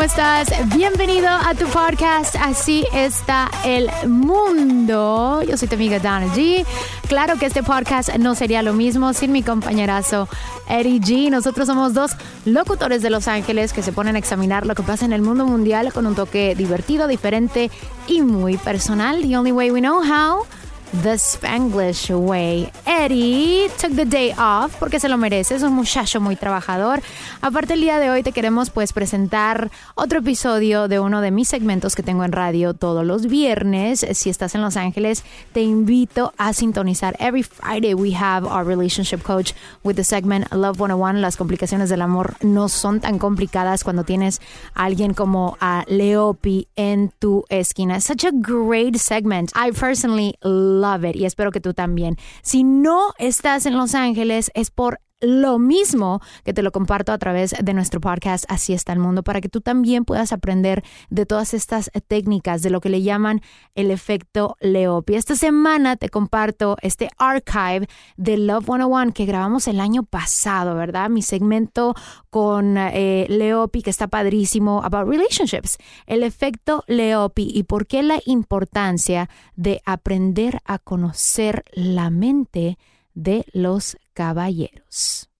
¿Cómo estás? Bienvenido a tu podcast Así está el mundo. Yo soy tu amiga Donna G. Claro que este podcast no sería lo mismo sin mi compañerazo Eddie G. Nosotros somos dos locutores de Los Ángeles que se ponen a examinar lo que pasa en el mundo mundial con un toque divertido, diferente y muy personal. The only way we know how. The Spanglish Way. Eddie took the day off porque se lo merece, es un muchacho muy trabajador. Aparte el día de hoy te queremos pues presentar otro episodio de uno de mis segmentos que tengo en radio todos los viernes. Si estás en Los Ángeles, te invito a sintonizar. Every Friday we have our relationship coach with the segment Love 101. Las complicaciones del amor no son tan complicadas cuando tienes a alguien como a Leopi en tu esquina. Such a great segment. I personally love it y espero que tú también. Si no estás en Los Ángeles es por lo mismo que te lo comparto a través de nuestro podcast Así está el mundo para que tú también puedas aprender de todas estas técnicas de lo que le llaman el efecto Leopi. Esta semana te comparto este archive de Love 101 que grabamos el año pasado, ¿verdad? Mi segmento con eh, Leopi que está padrísimo about relationships, el efecto Leopi y por qué la importancia de aprender a conocer la mente de los caballeros.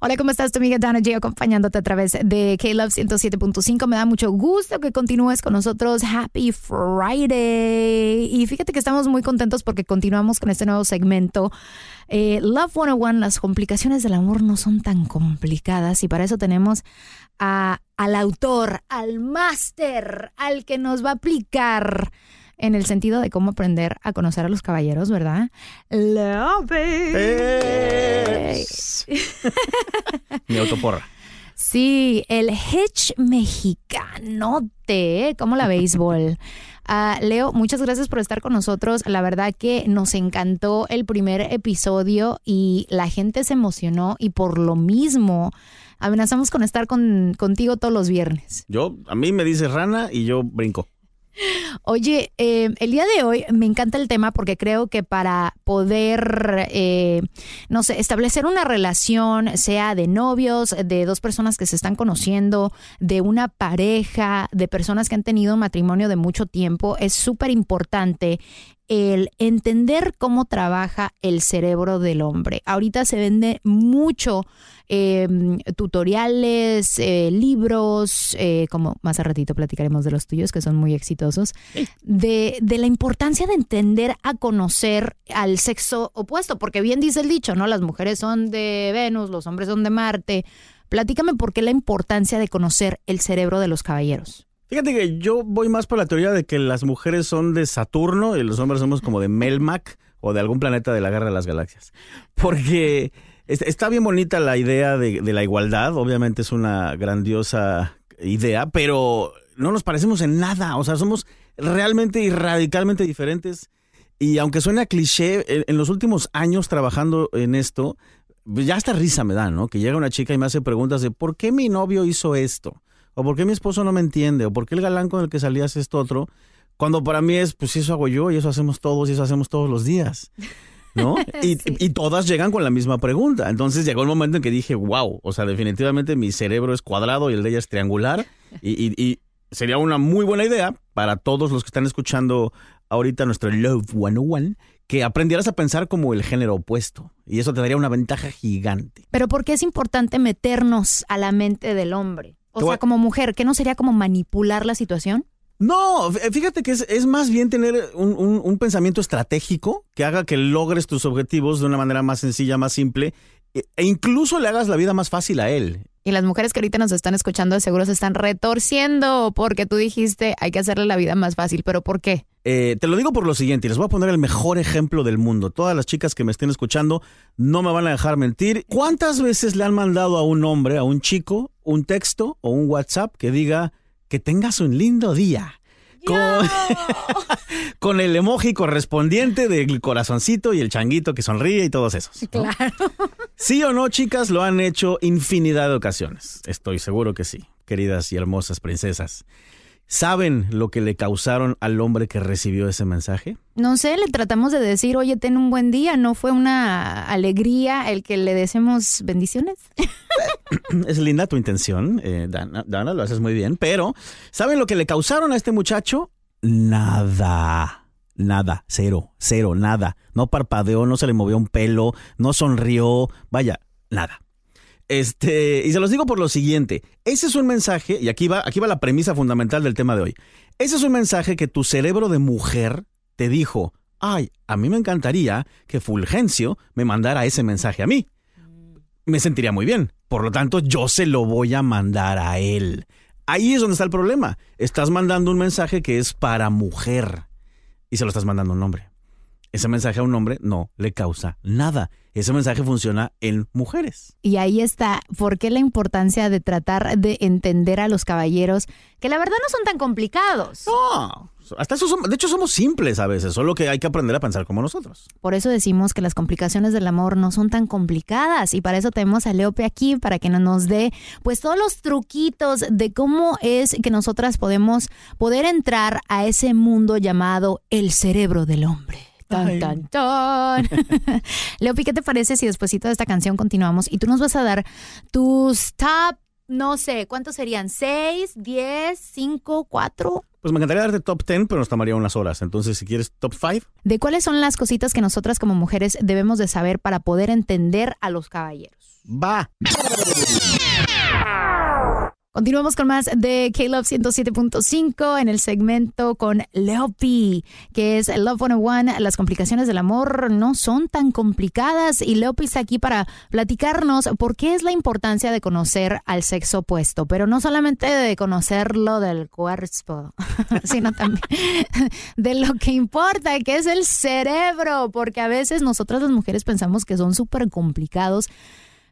Hola, ¿cómo estás? Tu amiga Dana J acompañándote a través de K-Love 107.5. Me da mucho gusto que continúes con nosotros. Happy Friday. Y fíjate que estamos muy contentos porque continuamos con este nuevo segmento. Eh, Love 101, las complicaciones del amor no son tan complicadas y para eso tenemos a, al autor, al máster, al que nos va a aplicar en el sentido de cómo aprender a conocer a los caballeros, ¿verdad? Love Mi autoporra. Sí, el hitch mexicanote, como la béisbol. Ah, Leo, muchas gracias por estar con nosotros. La verdad que nos encantó el primer episodio y la gente se emocionó y por lo mismo amenazamos con estar con, contigo todos los viernes. Yo, a mí me dice rana y yo brinco. Oye, eh, el día de hoy me encanta el tema porque creo que para poder, eh, no sé, establecer una relación, sea de novios, de dos personas que se están conociendo, de una pareja, de personas que han tenido matrimonio de mucho tiempo, es súper importante el entender cómo trabaja el cerebro del hombre. Ahorita se vende mucho eh, tutoriales, eh, libros, eh, como más a ratito platicaremos de los tuyos, que son muy exitosos, de, de la importancia de entender a conocer al sexo opuesto, porque bien dice el dicho, ¿no? Las mujeres son de Venus, los hombres son de Marte. Platícame por qué la importancia de conocer el cerebro de los caballeros. Fíjate que yo voy más por la teoría de que las mujeres son de Saturno y los hombres somos como de Melmac o de algún planeta de la Guerra de las Galaxias. Porque está bien bonita la idea de, la igualdad, obviamente es una grandiosa idea, pero no nos parecemos en nada, o sea, somos realmente y radicalmente diferentes. Y aunque suene a cliché, en, los últimos años trabajando en esto, ya hasta risa me da, ¿no? Que llega una chica y me hace preguntas de ¿por qué mi novio hizo esto? O por qué mi esposo no me entiende, o por qué el galán con el que salías es esto otro, cuando para mí es, pues eso hago yo y eso hacemos todos y eso hacemos todos los días. ¿No? Y, todas llegan con la misma pregunta. Entonces llegó el momento en que dije, wow, o sea, definitivamente mi cerebro es cuadrado y el de ella es triangular. Y, y sería una muy buena idea para todos los que están escuchando ahorita nuestro Love 101 que aprendieras a pensar como el género opuesto. Y eso te daría una ventaja gigante. Pero ¿por qué es importante meternos a la mente del hombre? O sea, como mujer, ¿qué no sería como manipular la situación? No, fíjate que es, más bien tener un, pensamiento estratégico que haga que logres tus objetivos de una manera más sencilla, más simple, e, e incluso le hagas la vida más fácil a él. Y las mujeres que ahorita nos están escuchando de seguro se están retorciendo porque tú dijiste hay que hacerle la vida más fácil, pero ¿por qué? Eh, te lo digo por lo siguiente, y les voy a poner el mejor ejemplo del mundo. Todas las chicas que me estén escuchando no me van a dejar mentir. ¿Cuántas veces le han mandado a un hombre, a un chico, un texto o un WhatsApp que diga que tengas un lindo día? Con, el emoji correspondiente del corazoncito y el changuito que sonríe y todos esos. Claro. Sí o no, chicas, lo han hecho infinidad de ocasiones. Estoy seguro que sí, queridas y hermosas princesas. ¿Saben lo que le causaron al hombre que recibió ese mensaje? No sé, le tratamos de decir, oye, ten un buen día, ¿no fue una alegría el que le deseemos bendiciones? es linda tu intención, eh, Dana, Dana, lo haces muy bien, pero ¿saben lo que le causaron a este muchacho? Nada. Nada, cero, cero, nada. No parpadeó, no se le movió un pelo, no sonrió, vaya, nada. Este, y se los digo por lo siguiente, ese es un mensaje, y aquí va, aquí va la premisa fundamental del tema de hoy. Ese es un mensaje que tu cerebro de mujer te dijo, ay, a mí me encantaría que Fulgencio me mandara ese mensaje a mí. Me sentiría muy bien. Por lo tanto, yo se lo voy a mandar a él. Ahí es donde está el problema. Estás mandando un mensaje que es para mujer y se lo estás mandando a un hombre ese mensaje a un hombre no le causa nada. Ese mensaje funciona en mujeres. Y ahí está, ¿por qué la importancia de tratar de entender a los caballeros que la verdad no son tan complicados? No, hasta eso de hecho somos simples a veces, solo que hay que aprender a pensar como nosotros. Por eso decimos que las complicaciones del amor no son tan complicadas y para eso tenemos a Leope aquí para que nos dé pues todos los truquitos de cómo es que nosotras podemos poder entrar a ese mundo llamado el cerebro del hombre. Tan, tan, tan. Leopi, ¿qué te parece si después de esta canción continuamos y tú nos vas a dar tus top, no sé, ¿cuántos serían? ¿Seis, diez, cinco, cuatro? Pues me encantaría darte top ten, pero nos tomaría unas horas. Entonces, si quieres, top five. ¿De cuáles son las cositas que nosotras como mujeres debemos de saber para poder entender a los caballeros? Va. Continuamos con más de K-Love 107.5 en el segmento con Leopi, que es Love 101. Las complicaciones del amor no son tan complicadas y Leopi está aquí para platicarnos por qué es la importancia de conocer al sexo opuesto, pero no solamente de conocerlo del cuerpo, sino también de lo que importa, que es el cerebro, porque a veces nosotras las mujeres pensamos que son súper complicados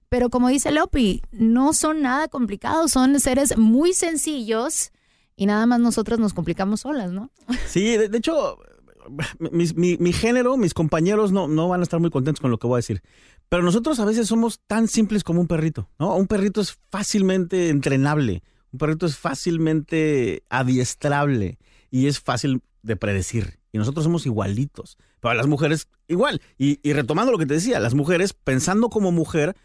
pero como dice Lopi, no son nada complicados, son seres muy sencillos y nada más nosotras nos complicamos solas, ¿no? Sí, de, hecho, mi, género, mis compañeros no, no van a estar muy contentos con lo que voy a decir. Pero nosotros a veces somos tan simples como un perrito, ¿no? Un perrito es fácilmente entrenable, un perrito es fácilmente adiestrable. y es fácil de predecir. Y nosotros somos igualitos. Pero las mujeres, igual. Y retomando lo que te decía, las mujeres, pensando como mujer,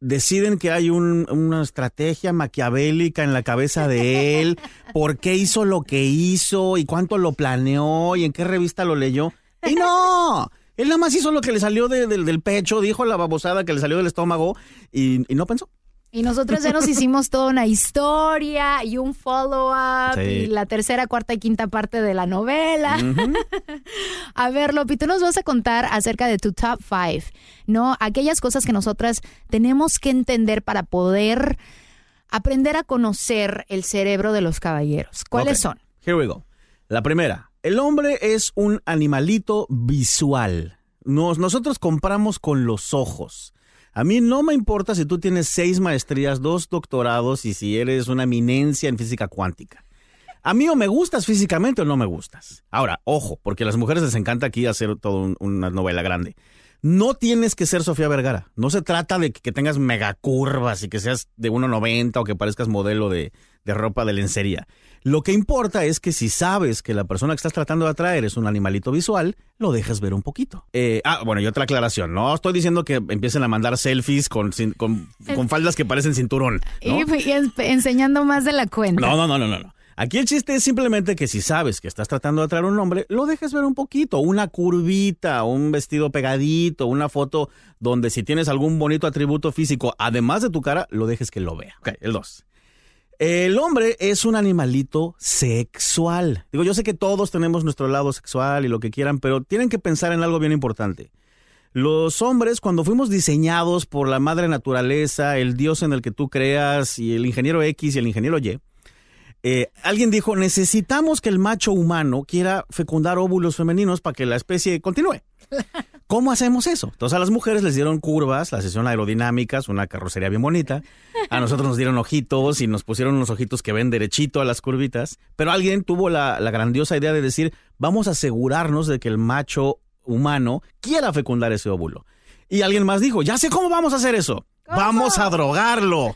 deciden que hay un- una estrategia maquiavélica en la cabeza de él, por qué hizo lo que hizo y cuánto lo planeó y en qué revista lo leyó. Y no, él nada más hizo lo que le salió de- del- del pecho, dijo la babosada que le salió del estómago y, y no pensó. Y nosotros ya nos hicimos toda una historia y un follow-up Sí. y la tercera, cuarta y quinta parte de la novela. A ver, Lopi, tú nos vas a contar acerca de tu top five, ¿no? Aquellas cosas que nosotras tenemos que entender para poder aprender a conocer el cerebro de los caballeros. ¿Cuáles son? Here we go. La primera, el hombre es un animalito visual. Nos- nosotros compramos con los ojos. A mí no me importa si tú tienes seis maestrías, dos doctorados y si eres una eminencia en física cuántica. A mí o me gustas físicamente o no me gustas. Ahora, ojo, porque a las mujeres les encanta aquí hacer toda una novela grande. No tienes que ser Sofía Vergara. No se trata de que tengas megacurvas y que seas de 1,90 o que parezcas modelo de, de ropa de lencería. Lo que importa es que si sabes que la persona que estás tratando de atraer es un animalito visual, lo dejes ver un poquito. Eh, ah, bueno, y otra aclaración. No estoy diciendo que empiecen a mandar selfies con, con, con faldas que parecen cinturón. ¿no? Y, y en- enseñando más de la cuenta. No, no, no, no, no, no. Aquí el chiste es simplemente que si sabes que estás tratando de atraer a un hombre, lo dejes ver un poquito, una curvita, un vestido pegadito, una foto donde si tienes algún bonito atributo físico, además de tu cara, lo dejes que lo vea. Ok, el dos. El hombre es un animalito sexual. Digo, yo sé que todos tenemos nuestro lado sexual y lo que quieran, pero tienen que pensar en algo bien importante. Los hombres, cuando fuimos diseñados por la madre naturaleza, el dios en el que tú creas y el ingeniero X y el ingeniero Y, eh, alguien dijo, necesitamos que el macho humano quiera fecundar óvulos femeninos para que la especie continúe. ¿Cómo hacemos eso? Entonces a las mujeres les dieron curvas, las hicieron aerodinámicas, una carrocería bien bonita. A nosotros nos dieron ojitos y nos pusieron unos ojitos que ven derechito a las curvitas. Pero alguien tuvo la, la grandiosa idea de decir, vamos a asegurarnos de que el macho humano quiera fecundar ese óvulo. Y alguien más dijo, ya sé cómo vamos a hacer eso. Vamos a drogarlo.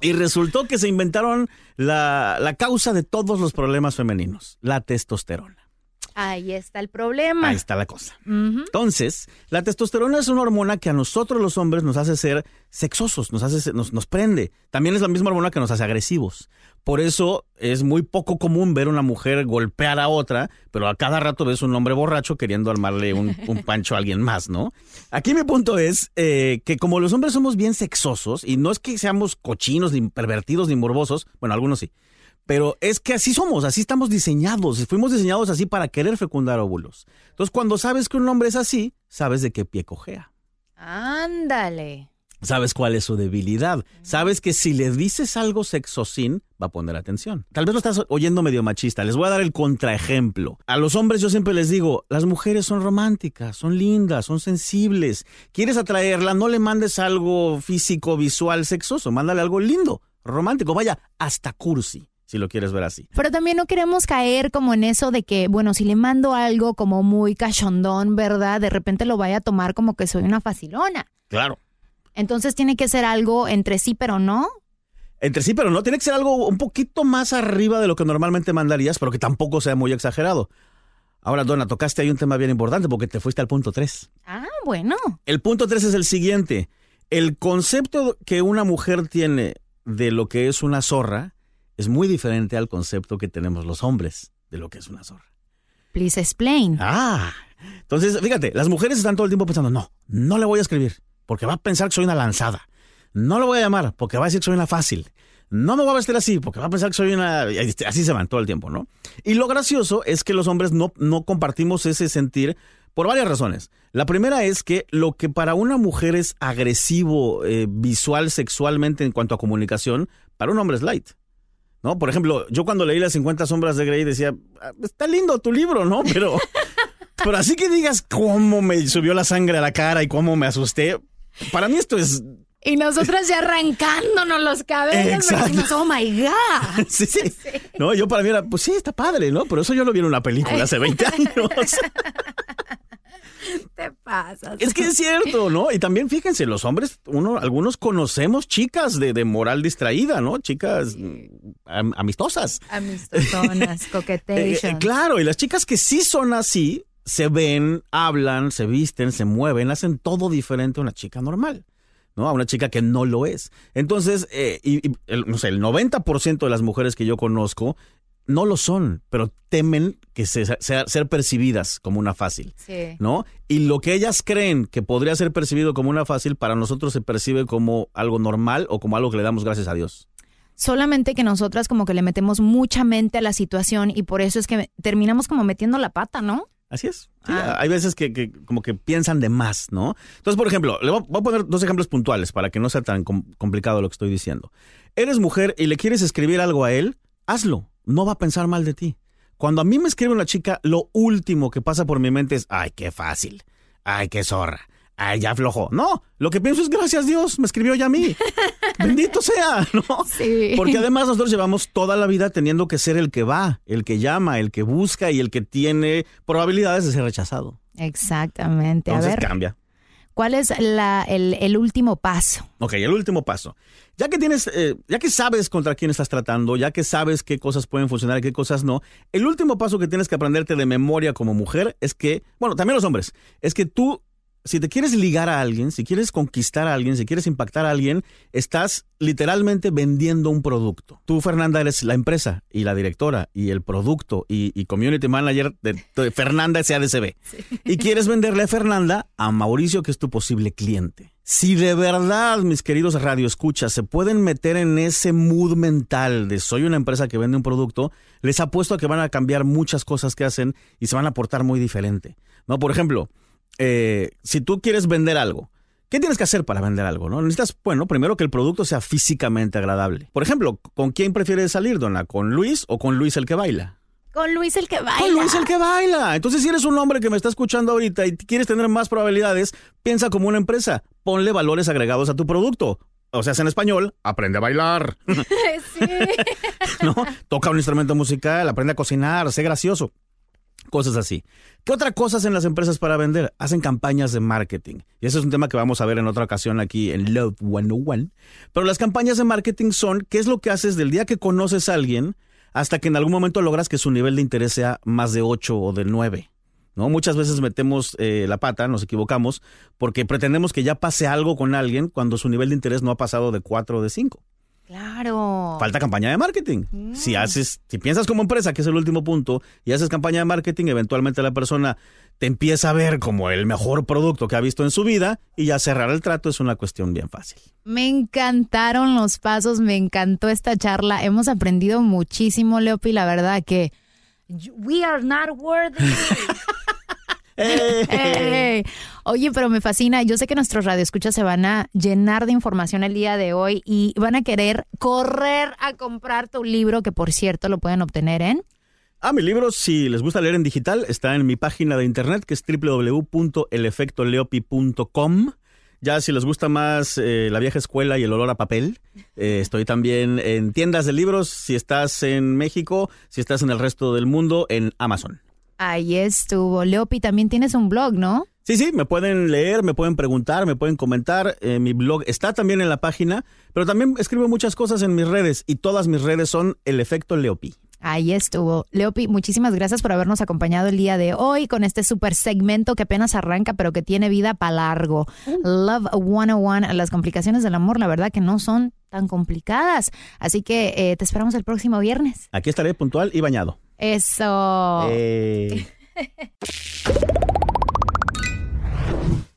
Y resultó que se inventaron la, la causa de todos los problemas femeninos, la testosterona. Ahí está el problema. Ahí está la cosa. Entonces, la testosterona es una hormona que a nosotros los hombres nos hace ser sexosos, nos, hace, nos, nos prende. También es la misma hormona que nos hace agresivos. Por eso es muy poco común ver una mujer golpear a otra, pero a cada rato ves un hombre borracho queriendo armarle un, un pancho a alguien más, ¿no? Aquí mi punto es eh, que como los hombres somos bien sexosos, y no es que seamos cochinos, ni pervertidos, ni morbosos, bueno, algunos sí, pero es que así somos, así estamos diseñados, fuimos diseñados así para querer fecundar óvulos. Entonces, cuando sabes que un hombre es así, sabes de qué pie cojea. Ándale. Sabes cuál es su debilidad. Sabes que si le dices algo sexosín, va a poner atención. Tal vez lo estás oyendo medio machista. Les voy a dar el contraejemplo. A los hombres yo siempre les digo, las mujeres son románticas, son lindas, son sensibles. ¿Quieres atraerla? No le mandes algo físico, visual, sexoso. Mándale algo lindo, romántico. Vaya, hasta cursi, si lo quieres ver así. Pero también no queremos caer como en eso de que, bueno, si le mando algo como muy cachondón, ¿verdad? De repente lo vaya a tomar como que soy una facilona. Claro. Entonces tiene que ser algo entre sí, pero no. Entre sí, pero no tiene que ser algo un poquito más arriba de lo que normalmente mandarías, pero que tampoco sea muy exagerado. Ahora, Donna, tocaste ahí un tema bien importante porque te fuiste al punto 3. Ah, bueno. El punto 3 es el siguiente. El concepto que una mujer tiene de lo que es una zorra es muy diferente al concepto que tenemos los hombres de lo que es una zorra. Please explain. Ah, entonces, fíjate, las mujeres están todo el tiempo pensando, no, no le voy a escribir, porque va a pensar que soy una lanzada. No le voy a llamar, porque va a decir que soy una fácil. No me voy a vestir así, porque va a pensar que soy una... Así se van todo el tiempo, ¿no? Y lo gracioso es que los hombres no, no compartimos ese sentir por varias razones. La primera es que lo que para una mujer es agresivo, eh, visual, sexualmente en cuanto a comunicación, para un hombre es light. ¿No? Por ejemplo, yo cuando leí las 50 sombras de Grey decía, "Ah, está lindo tu libro, ¿no? Pero, pero así que digas cómo me subió la sangre a la cara y cómo me asusté, para mí esto es... Y nosotras ya arrancándonos los cabellos. decimos, oh my God. Sí, sí. No, yo para mí era, pues sí, está padre, ¿no? Pero eso yo lo vi en una película hace 20 años. te pasas? Es que es cierto, ¿no? Y también fíjense, los hombres, uno, algunos conocemos chicas de, de moral distraída, ¿no? Chicas am- amistosas. Amistosonas, Eh, eh, claro, y las chicas que sí son así, se ven, hablan, se visten, se mueven, hacen todo diferente a una chica normal. ¿no? A una chica que no lo es. Entonces, eh, y, y el, no sé, el 90% de las mujeres que yo conozco no lo son, pero temen que se, sea- ser percibidas como una fácil. Sí. ¿no? Y lo que ellas creen que podría ser percibido como una fácil, para nosotros se percibe como algo normal o como algo que le damos gracias a Dios. Solamente que nosotras como que le metemos mucha mente a la situación y por eso es que terminamos como metiendo la pata, ¿no? Así es. Sí, Hay veces que, que como que piensan de más, ¿no? Entonces, por ejemplo, le voy a- poner dos ejemplos puntuales para que no sea tan com- complicado lo que estoy diciendo. Eres mujer y le quieres escribir algo a él, hazlo. No va a pensar mal de ti. Cuando a mí me escribe una chica, lo último que pasa por mi mente es, ay, qué fácil. Ay, qué zorra. Ay, ya aflojó. No, lo que pienso es, gracias Dios, me escribió ya a mí. Bendito sea, ¿no? Sí. Porque además nosotros llevamos toda la vida teniendo que ser el que va, el que llama, el que busca y el que tiene probabilidades de ser rechazado. Exactamente. Entonces a ver, cambia. ¿cuál es la, el, el último paso? Ok, el último paso. Ya que tienes, eh, ya que sabes contra quién estás tratando, ya que sabes qué cosas pueden funcionar y qué cosas no, el último paso que tienes que aprenderte de memoria como mujer es que, bueno, también los hombres, es que tú, si te quieres ligar a alguien, si quieres conquistar a alguien, si quieres impactar a alguien, estás literalmente vendiendo un producto. Tú, Fernanda, eres la empresa y la directora y el producto y, y community manager de, de Fernanda SADCB. Y quieres venderle a Fernanda a Mauricio, que es tu posible cliente. Si de verdad, mis queridos radioescuchas, se pueden meter en ese mood mental de soy una empresa que vende un producto, les apuesto a que van a cambiar muchas cosas que hacen y se van a portar muy diferente. ¿No? Por ejemplo, eh, si tú quieres vender algo, ¿qué tienes que hacer para vender algo? ¿no? Necesitas, bueno, primero que el producto sea físicamente agradable. Por ejemplo, ¿con quién prefieres salir, Donna? ¿Con Luis o con Luis el que baila? Con Luis el que baila. Con Luis el que baila. Entonces, si eres un hombre que me está escuchando ahorita y quieres tener más probabilidades, piensa como una empresa. Ponle valores agregados a tu producto. O sea, en español, aprende a bailar. ¿No? Toca un instrumento musical, aprende a cocinar, sé gracioso. Cosas así. ¿Qué otra cosa hacen las empresas para vender? Hacen campañas de marketing. Y ese es un tema que vamos a ver en otra ocasión aquí en Love 101. Pero las campañas de marketing son qué es lo que haces del día que conoces a alguien hasta que en algún momento logras que su nivel de interés sea más de 8 o de 9. ¿No? Muchas veces metemos eh, la pata, nos equivocamos, porque pretendemos que ya pase algo con alguien cuando su nivel de interés no ha pasado de 4 o de 5. Claro. Falta campaña de marketing. Si haces, si piensas como empresa, que es el último punto, y haces campaña de marketing, eventualmente la persona te empieza a ver como el mejor producto que ha visto en su vida y ya cerrar el trato es una cuestión bien fácil. Me encantaron los pasos, me encantó esta charla. Hemos aprendido muchísimo, Leopi, la verdad que we are not worthy. Ey. Oye, pero me fascina. Yo sé que nuestros radioescuchas se van a llenar de información el día de hoy y van a querer correr a comprar tu libro, que por cierto lo pueden obtener en. Ah, mi libro, si les gusta leer en digital, está en mi página de internet que es www.elefectoleopi.com. Ya si les gusta más eh, la vieja escuela y el olor a papel, eh, estoy también en tiendas de libros, si estás en México, si estás en el resto del mundo, en Amazon. Ahí estuvo. Leopi, también tienes un blog, ¿no? Sí, sí, me pueden leer, me pueden preguntar, me pueden comentar. Eh, mi blog está también en la página, pero también escribo muchas cosas en mis redes y todas mis redes son el efecto Leopi. Ahí estuvo. Leopi, muchísimas gracias por habernos acompañado el día de hoy con este super segmento que apenas arranca, pero que tiene vida para largo. Love 101, las complicaciones del amor, la verdad que no son tan complicadas. Así que eh, te esperamos el próximo viernes. Aquí estaré puntual y bañado. Eso. Eh,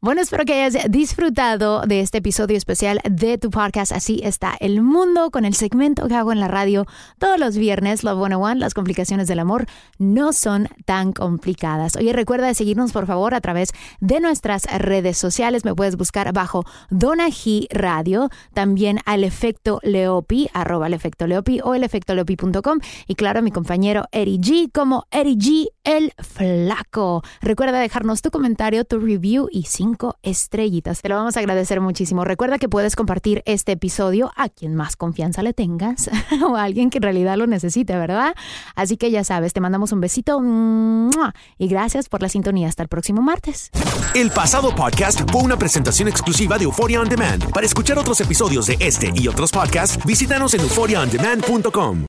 Bueno, espero que hayas disfrutado de este episodio especial de tu podcast. Así está el mundo con el segmento que hago en la radio todos los viernes. Love 101, las complicaciones del amor no son tan complicadas. Oye, recuerda de seguirnos por favor a través de nuestras redes sociales. Me puedes buscar bajo Donaji Radio, también al efecto Leopi, arroba el efecto Leopi o el efecto Leopi.com. Y claro, mi compañero Eri G como Eri G el Flaco. Recuerda dejarnos tu comentario, tu review y cinco estrellitas. Te lo vamos a agradecer muchísimo. Recuerda que puedes compartir este episodio a quien más confianza le tengas o a alguien que en realidad lo necesite, ¿verdad? Así que ya sabes, te mandamos un besito y gracias por la sintonía. Hasta el próximo martes. El pasado podcast fue una presentación exclusiva de Euphoria On Demand. Para escuchar otros episodios de este y otros podcasts, visítanos en euphoriaondemand.com.